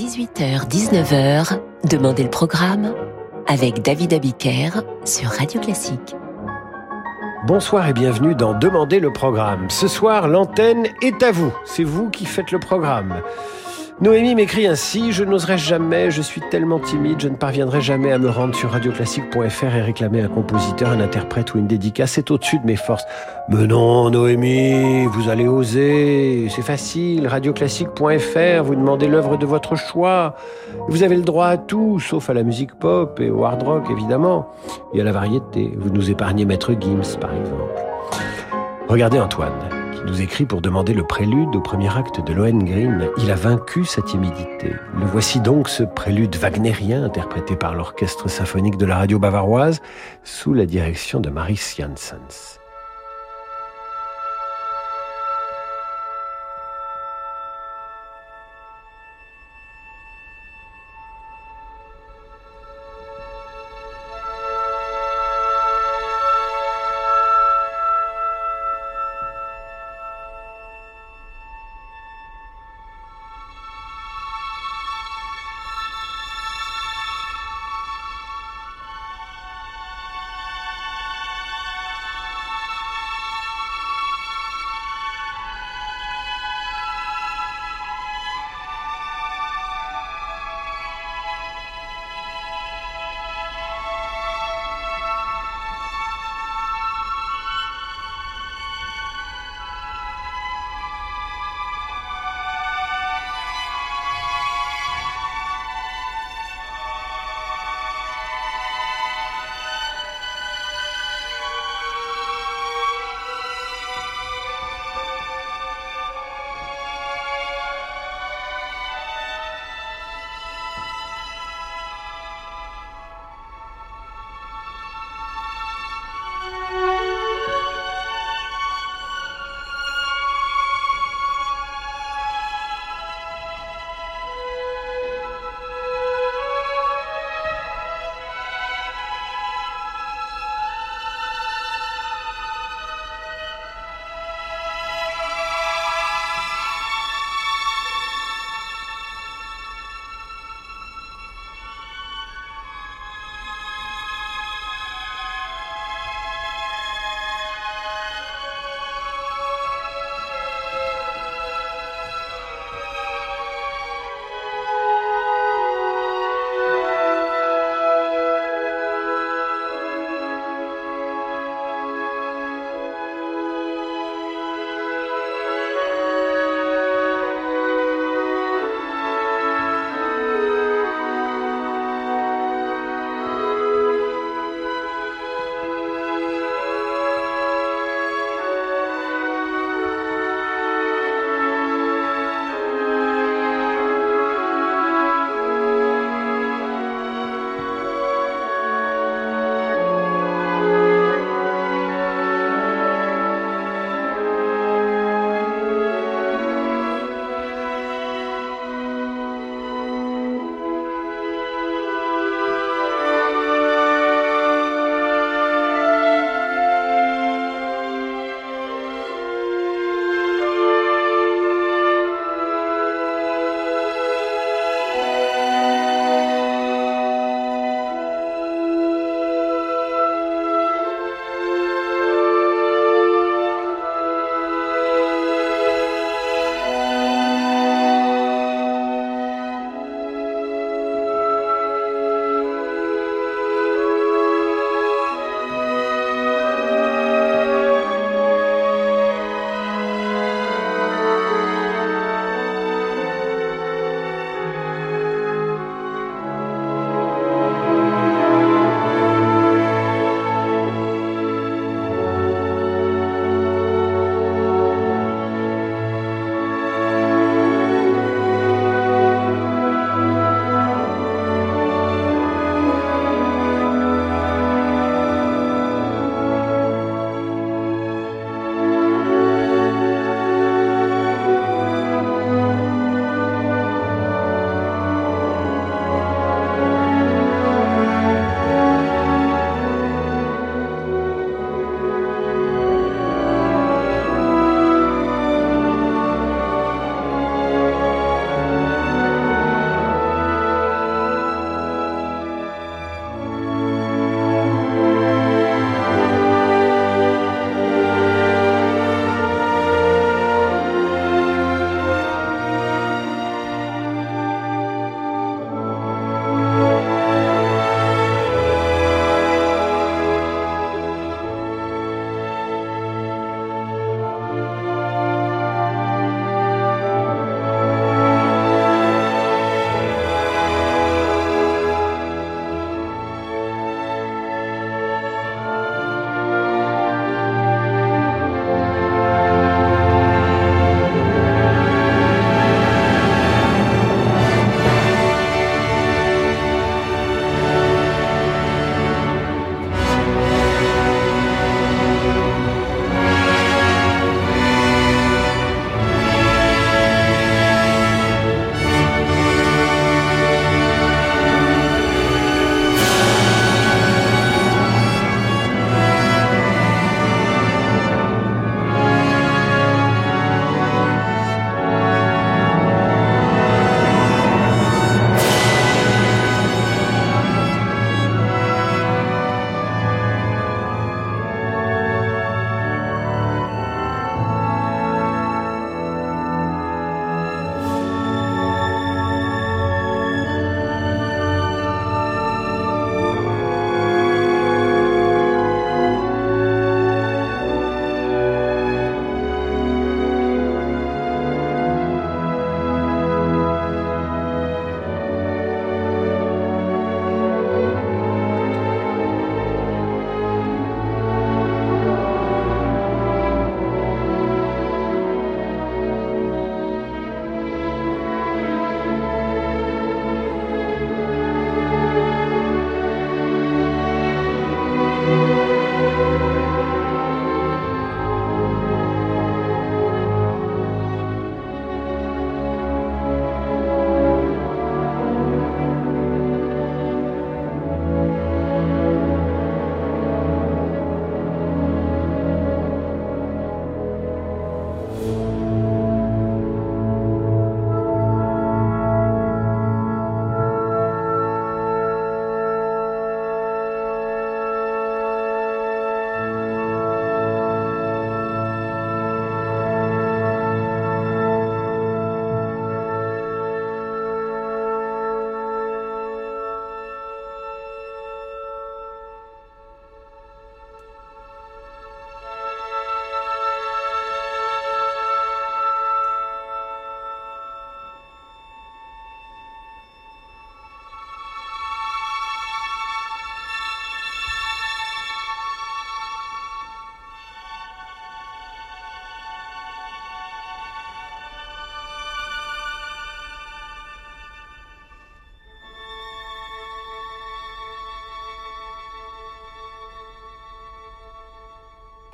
18h-19h, Demandez le programme avec David Abiker sur Radio Classique. Bonsoir et bienvenue dans Demandez le programme. Ce soir, l'antenne est à vous. C'est vous qui faites le programme. Noémie m'écrit ainsi Je n'oserais jamais, je suis tellement timide, je ne parviendrai jamais à me rendre sur radioclassique.fr et réclamer un compositeur, un interprète ou une dédicace. C'est au-dessus de mes forces. Mais non, Noémie, vous allez oser. C'est facile. Radioclassique.fr, vous demandez l'œuvre de votre choix. Vous avez le droit à tout, sauf à la musique pop et au hard rock, évidemment. Et à la variété. Vous nous épargnez Maître Gims, par exemple. Regardez Antoine nous écrit pour demander le prélude au premier acte de Lohengrin. Il a vaincu sa timidité. Le voici donc ce prélude wagnérien interprété par l'orchestre symphonique de la radio bavaroise sous la direction de Maris Janssens.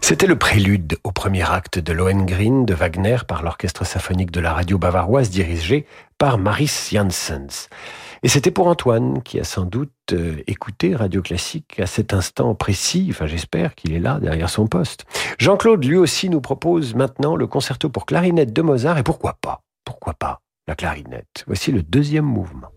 C'était le prélude au premier acte de Lohengrin de Wagner par l'orchestre symphonique de la radio bavaroise dirigé par Maris Janssens. Et c'était pour Antoine, qui a sans doute euh, écouté Radio Classique à cet instant précis, enfin j'espère qu'il est là derrière son poste. Jean-Claude lui aussi nous propose maintenant le concerto pour clarinette de Mozart, et pourquoi pas, pourquoi pas la clarinette? Voici le deuxième mouvement.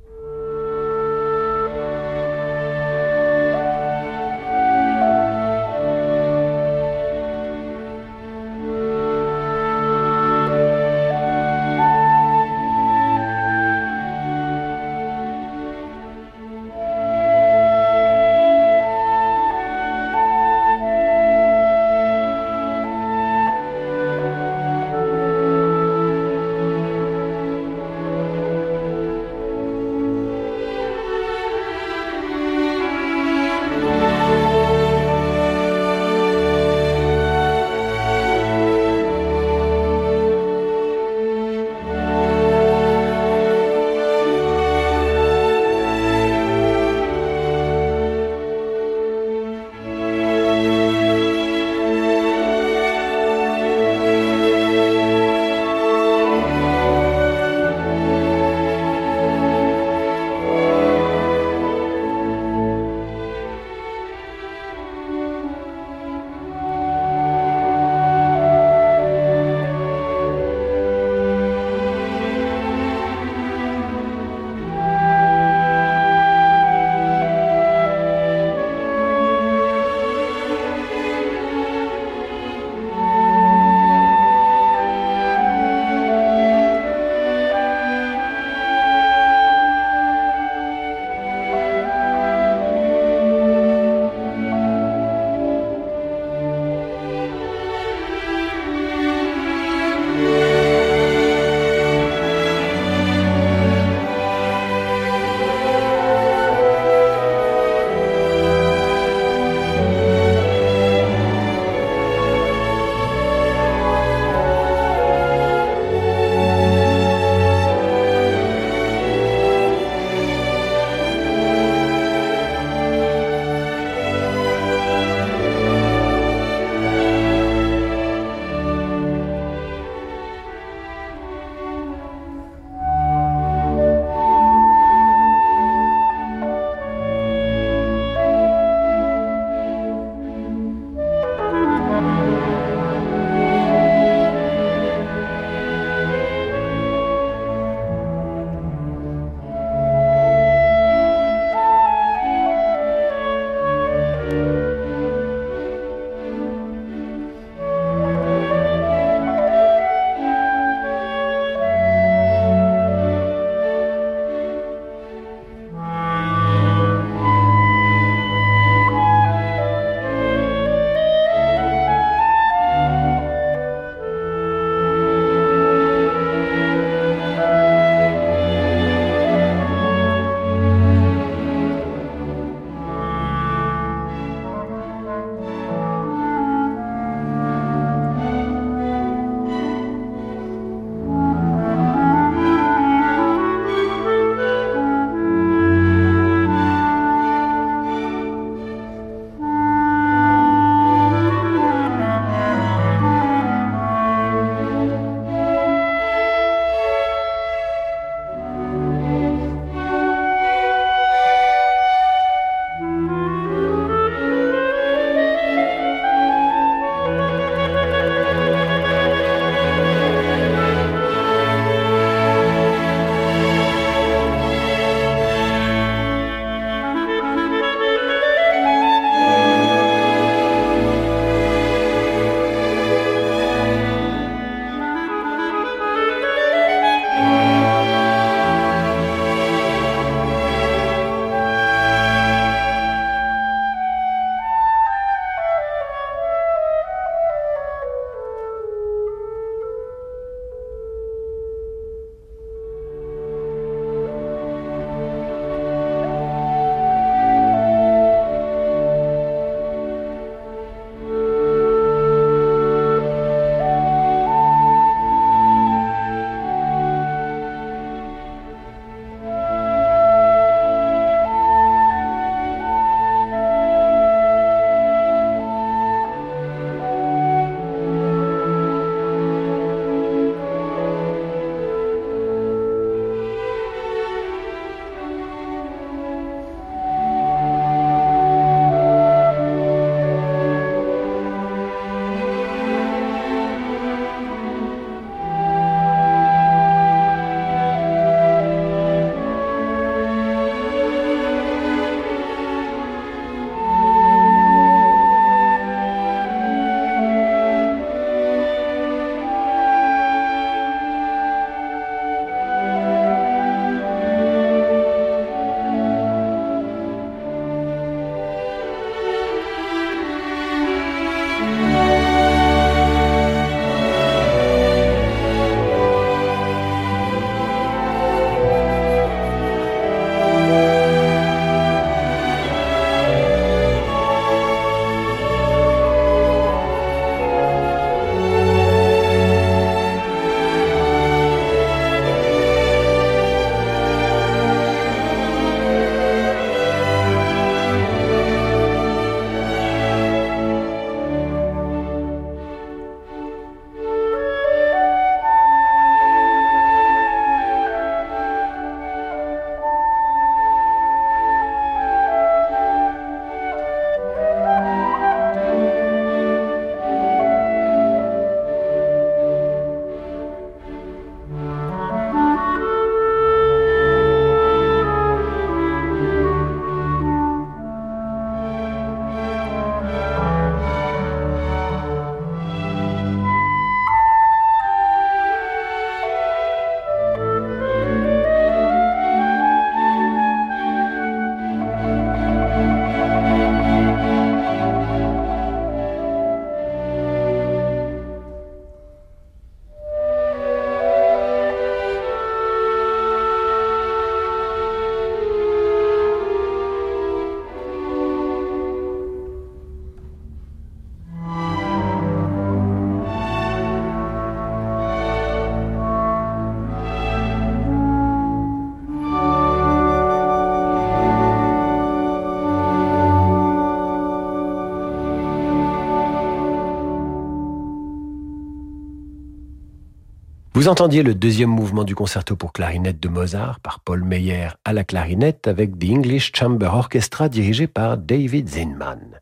Vous entendiez le deuxième mouvement du concerto pour clarinette de Mozart par Paul Meyer à la clarinette avec The English Chamber Orchestra dirigé par David Zinman.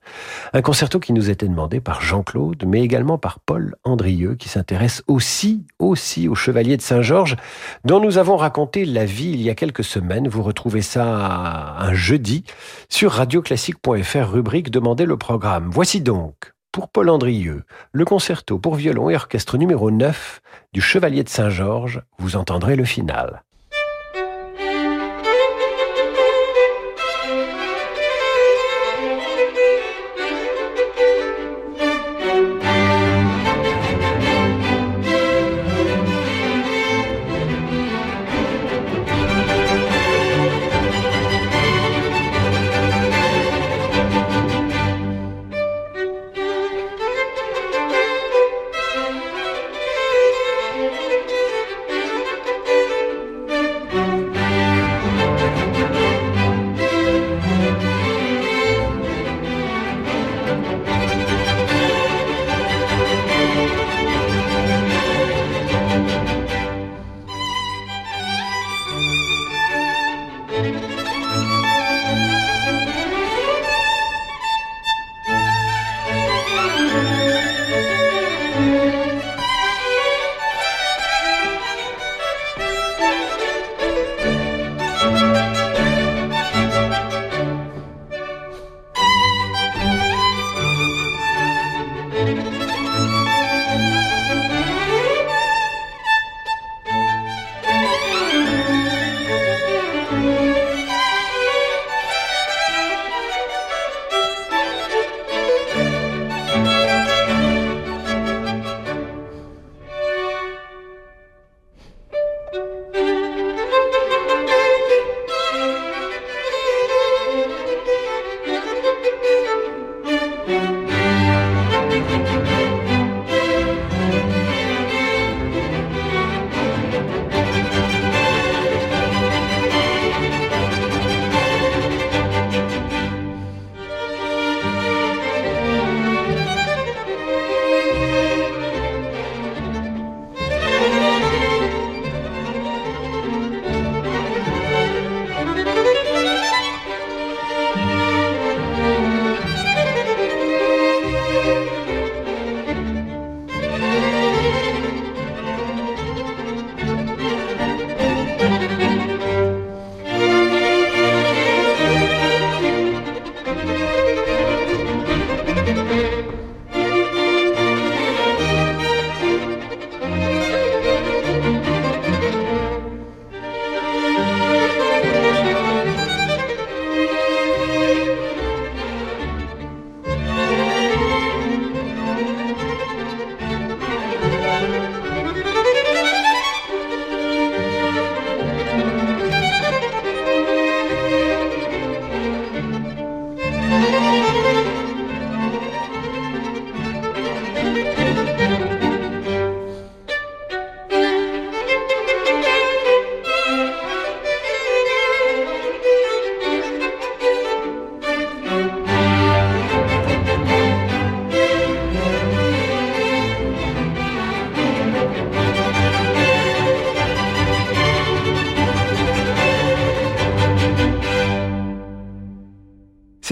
Un concerto qui nous était demandé par Jean-Claude, mais également par Paul Andrieux qui s'intéresse aussi, aussi au Chevalier de Saint-Georges dont nous avons raconté la vie il y a quelques semaines. Vous retrouvez ça un jeudi sur radioclassique.fr rubrique Demandez le programme. Voici donc pour Paul Andrieux, le concerto pour violon et orchestre numéro 9 du Chevalier de Saint-Georges, vous entendrez le final.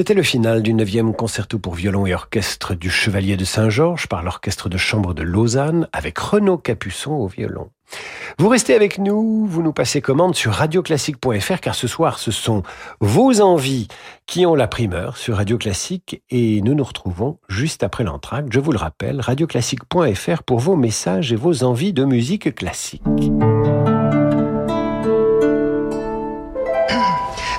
C'était le final du 9e concerto pour violon et orchestre du Chevalier de Saint-Georges par l'orchestre de chambre de Lausanne avec Renaud Capuçon au violon. Vous restez avec nous, vous nous passez commande sur radioclassique.fr car ce soir ce sont vos envies qui ont la primeur sur Radio Classique et nous nous retrouvons juste après l'entracte. Je vous le rappelle, radioclassique.fr pour vos messages et vos envies de musique classique.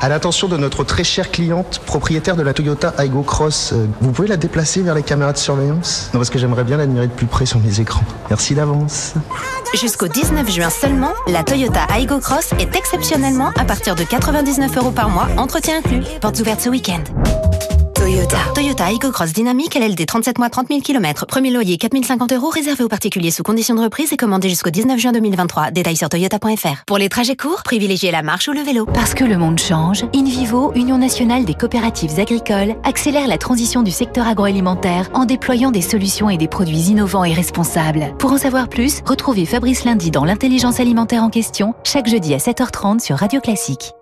À l'attention de notre très chère cliente, propriétaire de la Toyota Aygo Cross, euh, vous pouvez la déplacer vers les caméras de surveillance? Non, parce que j'aimerais bien l'admirer de plus près sur mes écrans. Merci d'avance. Jusqu'au 19 juin seulement, la Toyota Aygo Cross est exceptionnellement à partir de 99 euros par mois, entretien inclus. Portes ouvertes ce week-end. Toyota. Toyota Aygo Cross Dynamique LLD 37 mois 30 000 km. Premier loyer 4050 euros réservé aux particuliers sous conditions de reprise et commandé jusqu'au 19 juin 2023. Détails sur toyota.fr. Pour les trajets courts, privilégiez la marche ou le vélo. Parce que le monde change, InVivo, Union nationale des coopératives agricoles, accélère la transition du secteur agroalimentaire en déployant des solutions et des produits innovants et responsables. Pour en savoir plus, retrouvez Fabrice Lundi dans l'intelligence alimentaire en question, chaque jeudi à 7h30 sur Radio Classique.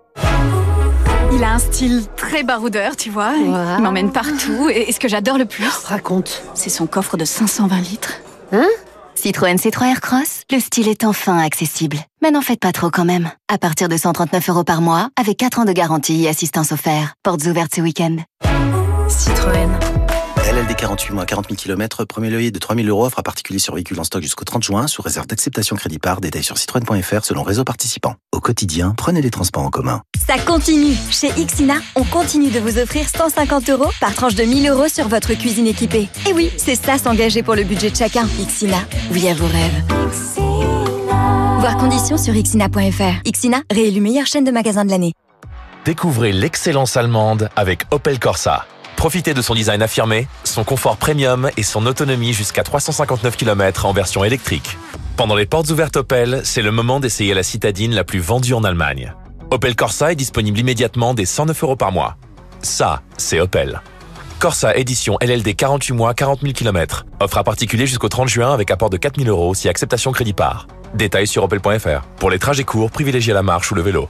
Il a un style très baroudeur, tu vois. Il m'emmène partout. Et ce que j'adore le plus, raconte, c'est son coffre de 520 litres. Hein Citroën C3 Aircross, le style est enfin accessible. Mais n'en faites pas trop quand même. À partir de 139 euros par mois, avec 4 ans de garantie et assistance offerte. Portes ouvertes ce week-end. Citroën. LLD 48 mois, 40 000 km, premier loyer de 3 000 euros, offre à particulier sur véhicule en stock jusqu'au 30 juin, sous réserve d'acceptation crédit par, détail sur citroën.fr selon réseau participant. Au quotidien, prenez les transports en commun. Ça continue Chez Ixina, on continue de vous offrir 150 euros par tranche de 1000 euros sur votre cuisine équipée. Et oui, c'est ça s'engager pour le budget de chacun. Ixina, oui à vos rêves. Voir conditions sur ixina.fr. Ixina, réélu meilleure chaîne de magasins de l'année. Découvrez l'excellence allemande avec Opel Corsa. Profitez de son design affirmé, son confort premium et son autonomie jusqu'à 359 km en version électrique. Pendant les portes ouvertes Opel, c'est le moment d'essayer la citadine la plus vendue en Allemagne. Opel Corsa est disponible immédiatement dès 109 euros par mois. Ça, c'est Opel. Corsa édition LLD 48 mois, 40 000 km. Offre à particulier jusqu'au 30 juin avec apport de 4 000 euros si acceptation crédit par. Détails sur opel.fr. Pour les trajets courts, privilégiez la marche ou le vélo.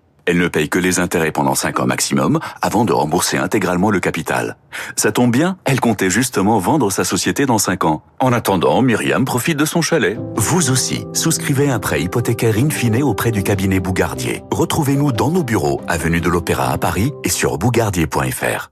Elle ne paye que les intérêts pendant 5 ans maximum avant de rembourser intégralement le capital. Ça tombe bien, elle comptait justement vendre sa société dans 5 ans. En attendant, Myriam profite de son chalet. Vous aussi, souscrivez un prêt hypothécaire in fine auprès du cabinet Bougardier. Retrouvez-nous dans nos bureaux, avenue de l'Opéra à Paris et sur bougardier.fr.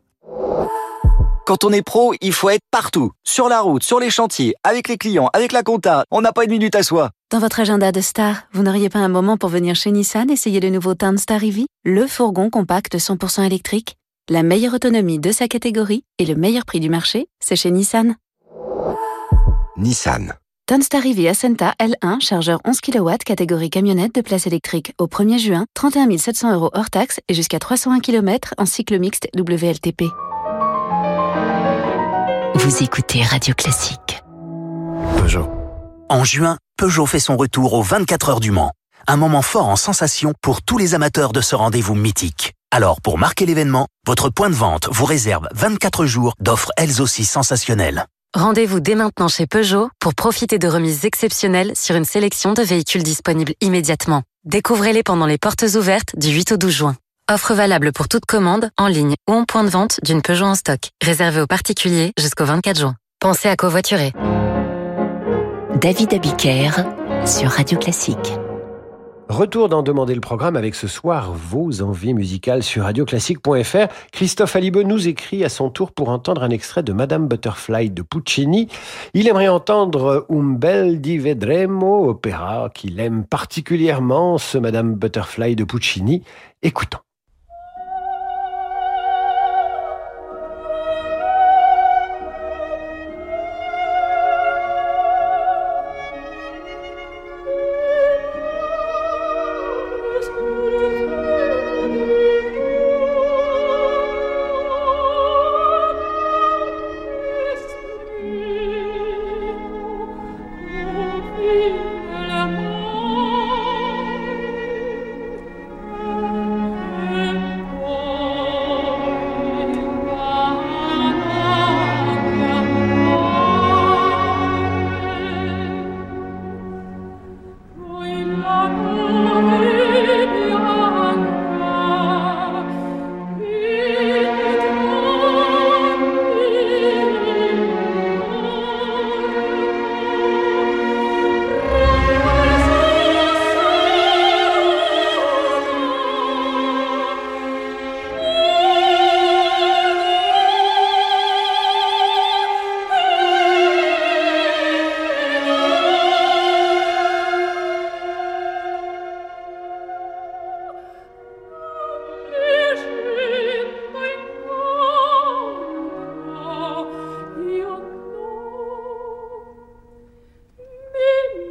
Quand on est pro, il faut être partout. Sur la route, sur les chantiers, avec les clients, avec la compta. On n'a pas une minute à soi. Dans votre agenda de star, vous n'auriez pas un moment pour venir chez Nissan essayer le nouveau Star EV, le fourgon compact 100% électrique La meilleure autonomie de sa catégorie et le meilleur prix du marché, c'est chez Nissan. Nissan. Townstar EV Ascenta L1, chargeur 11 kW, catégorie camionnette de place électrique. Au 1er juin, 31 700 euros hors taxe et jusqu'à 301 km en cycle mixte WLTP. Vous écoutez Radio Classique. Peugeot. En juin, Peugeot fait son retour aux 24 heures du Mans. Un moment fort en sensation pour tous les amateurs de ce rendez-vous mythique. Alors, pour marquer l'événement, votre point de vente vous réserve 24 jours d'offres elles aussi sensationnelles. Rendez-vous dès maintenant chez Peugeot pour profiter de remises exceptionnelles sur une sélection de véhicules disponibles immédiatement. Découvrez-les pendant les portes ouvertes du 8 au 12 juin. Offre valable pour toute commande, en ligne ou en point de vente d'une Peugeot en stock. Réservé aux particuliers jusqu'au 24 juin. Pensez à covoiturer. David Abiker sur Radio Classique. Retour d'en demander le programme avec ce soir vos envies musicales sur radioclassique.fr. Christophe Alibe nous écrit à son tour pour entendre un extrait de Madame Butterfly de Puccini. Il aimerait entendre Un bel di vedremo, opéra qu'il aime particulièrement, ce Madame Butterfly de Puccini. Écoutons.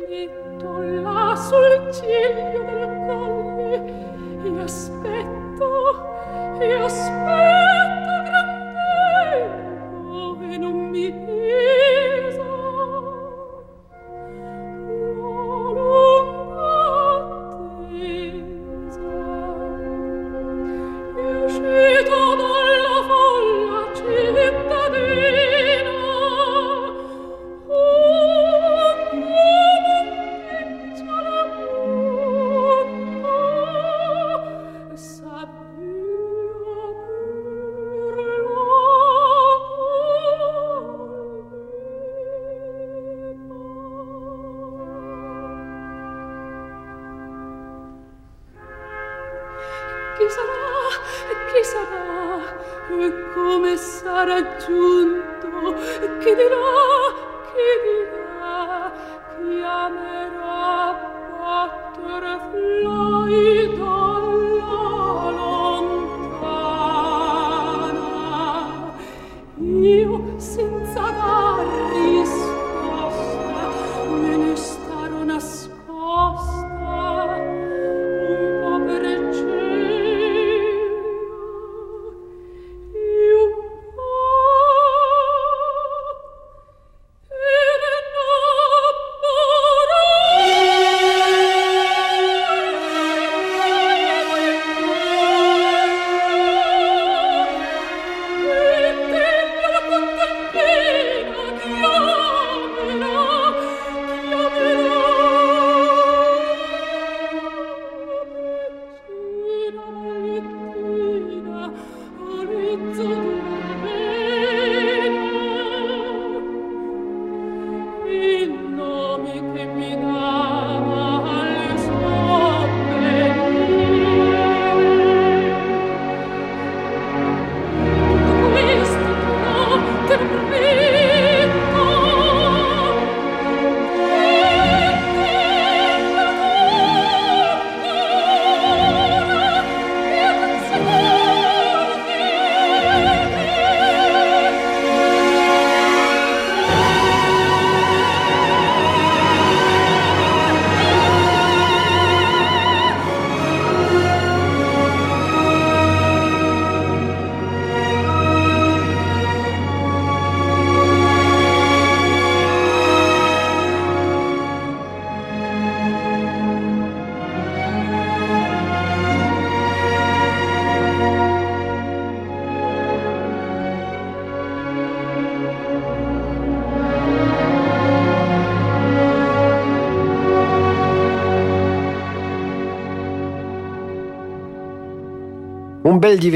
letto là sul ciglio del colle io aspetto io aspetto bel di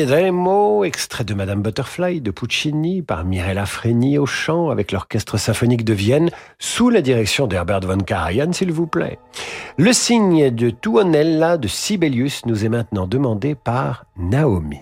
extrait de Madame Butterfly de Puccini par Mirella Freni au chant avec l'Orchestre symphonique de Vienne sous la direction d'Herbert von Karajan, s'il vous plaît. Le signe de Tuonella de Sibelius nous est maintenant demandé par Naomi.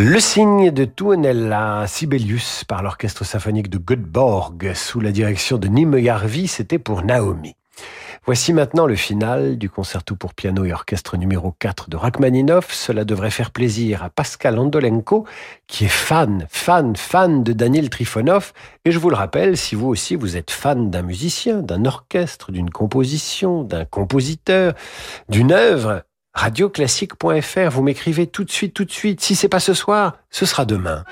Le signe de Tuonella Sibelius par l'orchestre symphonique de Göteborg sous la direction de Nime Jarvi, c'était pour Naomi. Voici maintenant le final du concerto pour piano et orchestre numéro 4 de Rachmaninoff. Cela devrait faire plaisir à Pascal Andolenko, qui est fan, fan, fan de Daniel Trifonov. Et je vous le rappelle, si vous aussi vous êtes fan d'un musicien, d'un orchestre, d'une composition, d'un compositeur, d'une œuvre, radioclassique.fr. Vous m'écrivez tout de suite, tout de suite. Si c'est pas ce soir, ce sera demain.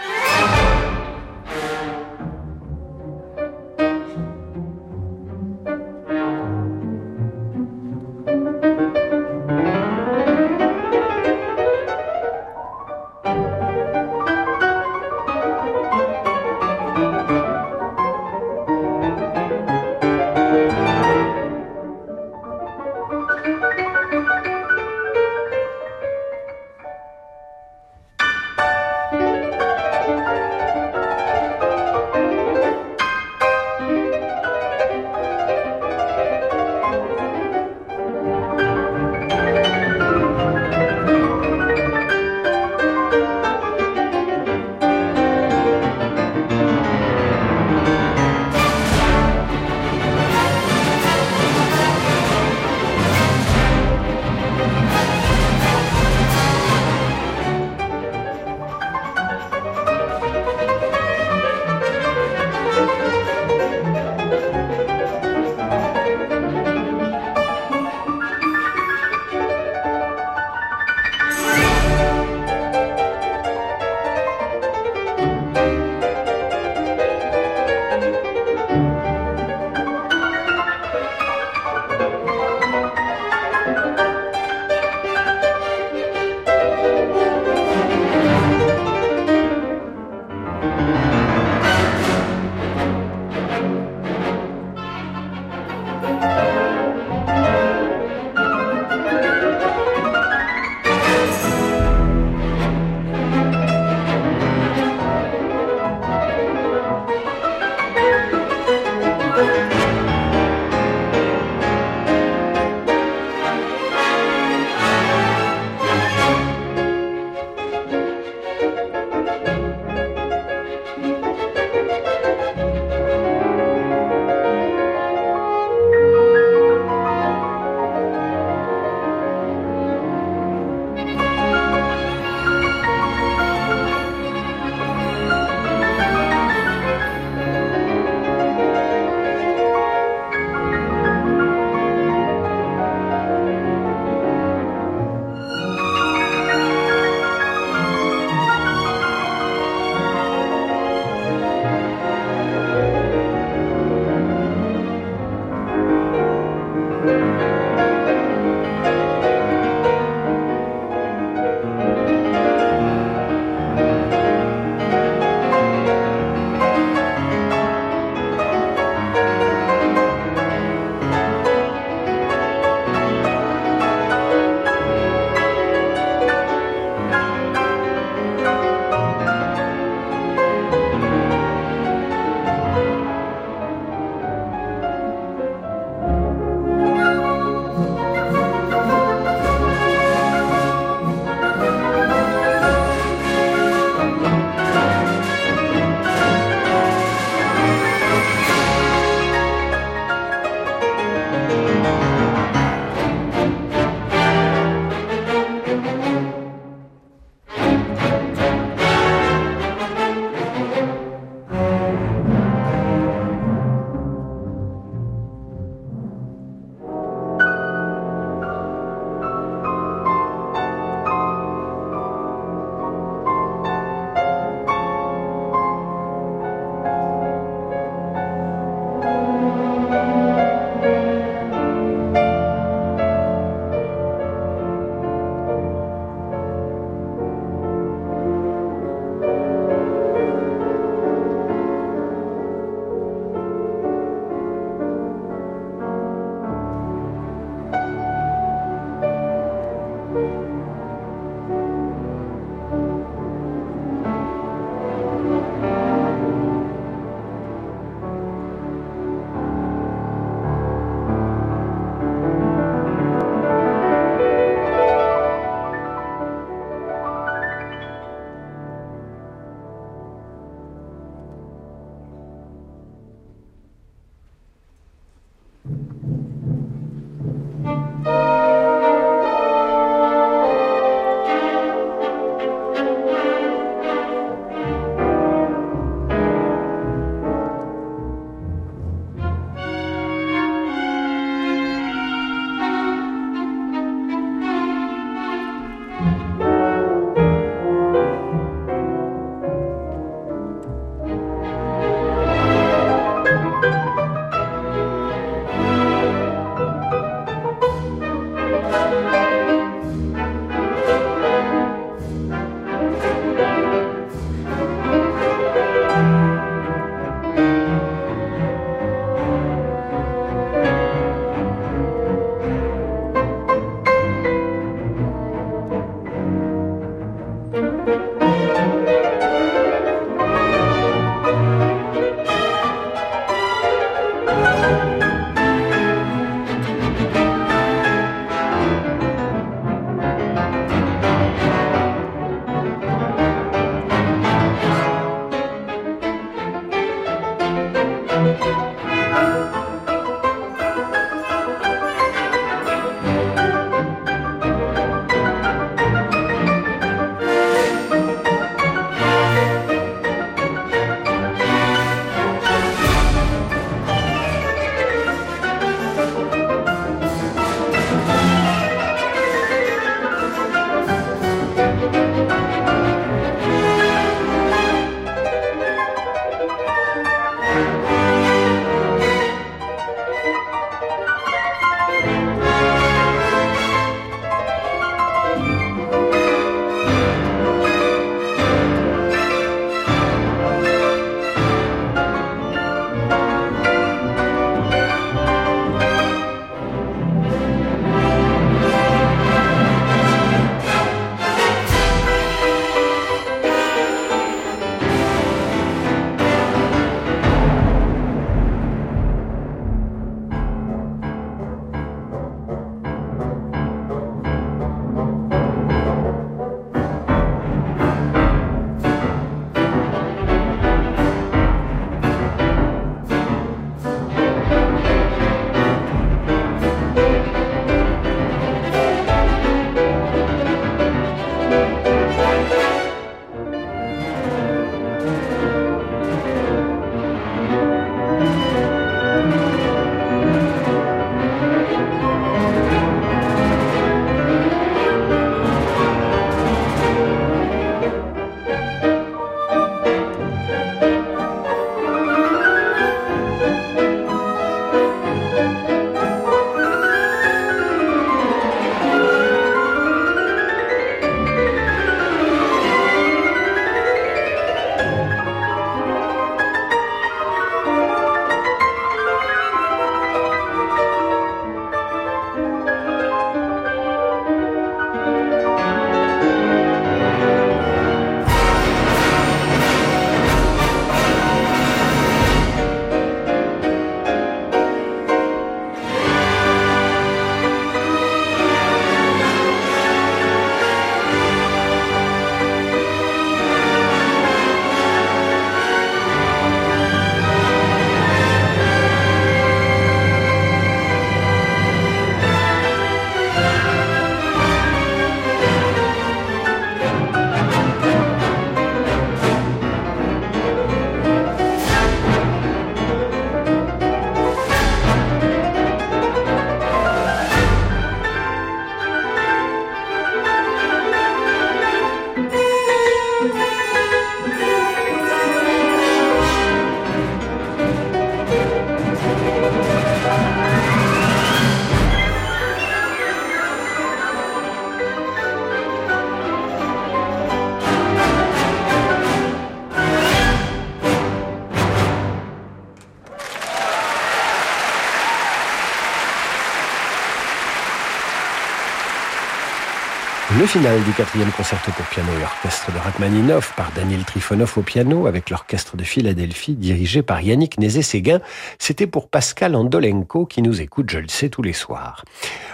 Le final du quatrième concerto pour piano et orchestre de Rachmaninoff par Daniel Trifonov au piano avec l'orchestre de Philadelphie dirigé par Yannick Nézet-Séguin, c'était pour Pascal Andolenko qui nous écoute, je le sais, tous les soirs.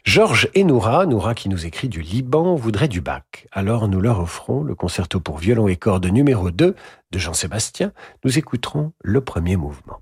Georges et Noura, qui nous écrit du Liban, voudrait du Bach. Alors nous leur offrons le concerto pour violon et cordes numéro 2 de Jean-Sébastien. Nous écouterons le premier mouvement.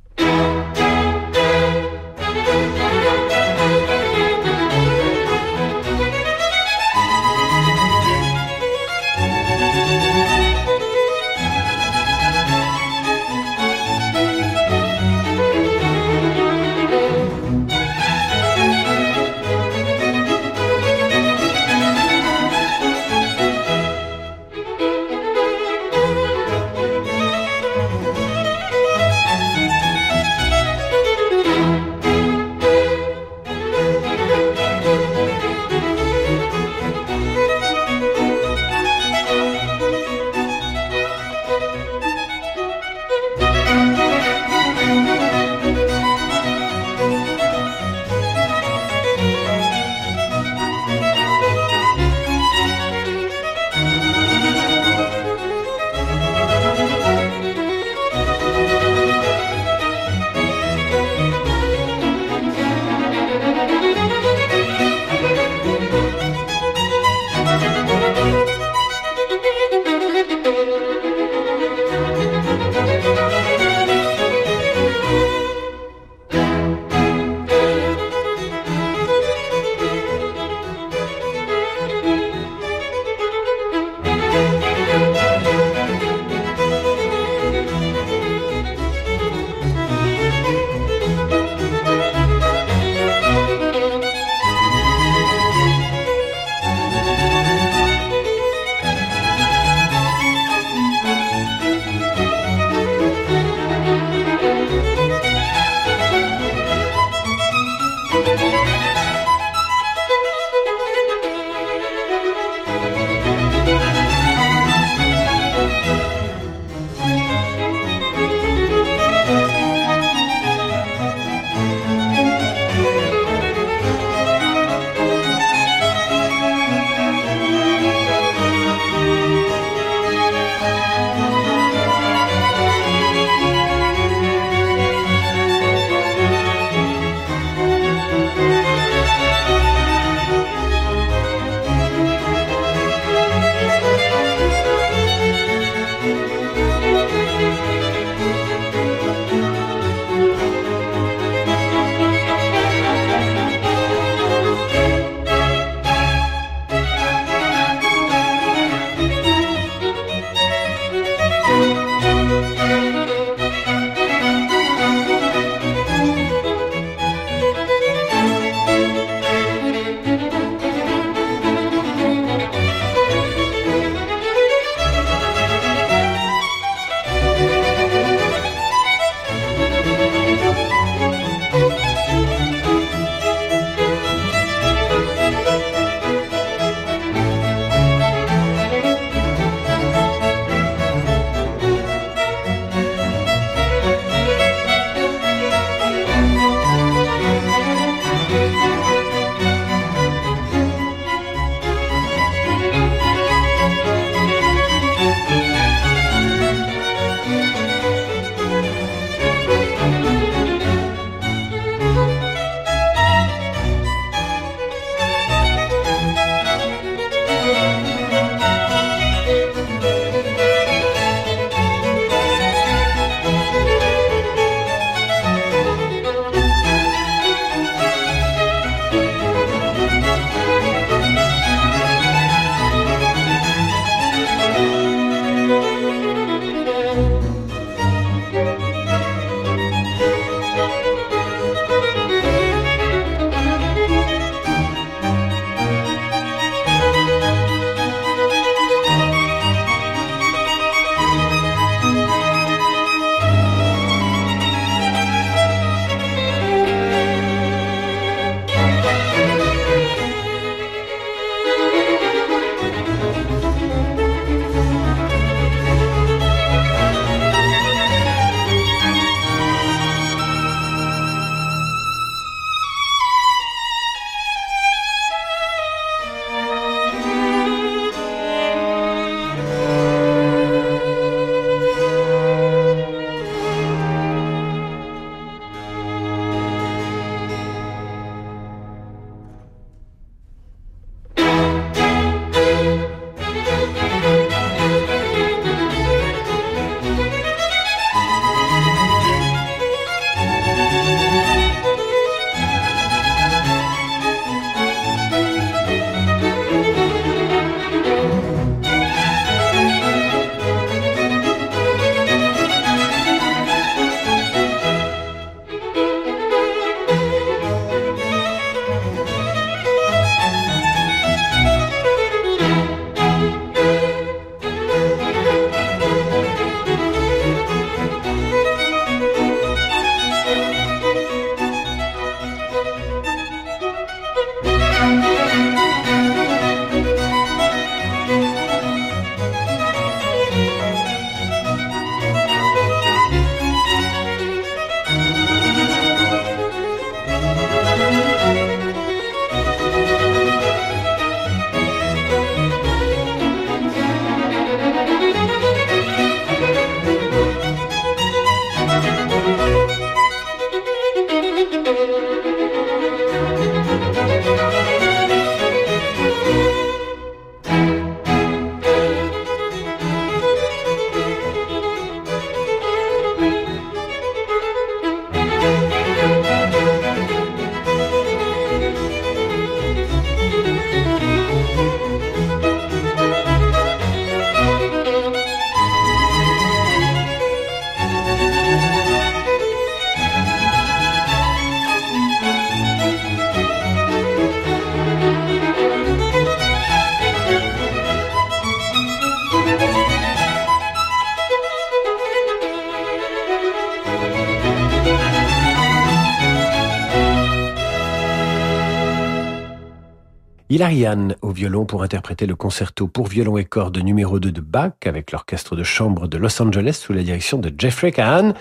Hilariane au violon pour interpréter le concerto pour violon et cordes numéro 2 de Bach avec l'orchestre de chambre de Los Angeles sous la direction de Jeffrey Cahan.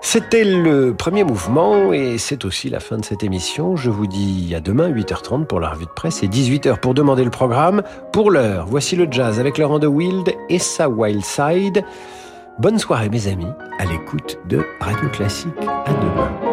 C'était le premier mouvement et c'est aussi la fin de cette émission. Je vous dis à demain 8h30 pour la revue de presse et 18h pour demander le programme. Pour l'heure, voici le jazz avec Laurent de Wild et sa Wild Side. Bonne soirée mes amis, à l'écoute de Radio Classique. À demain.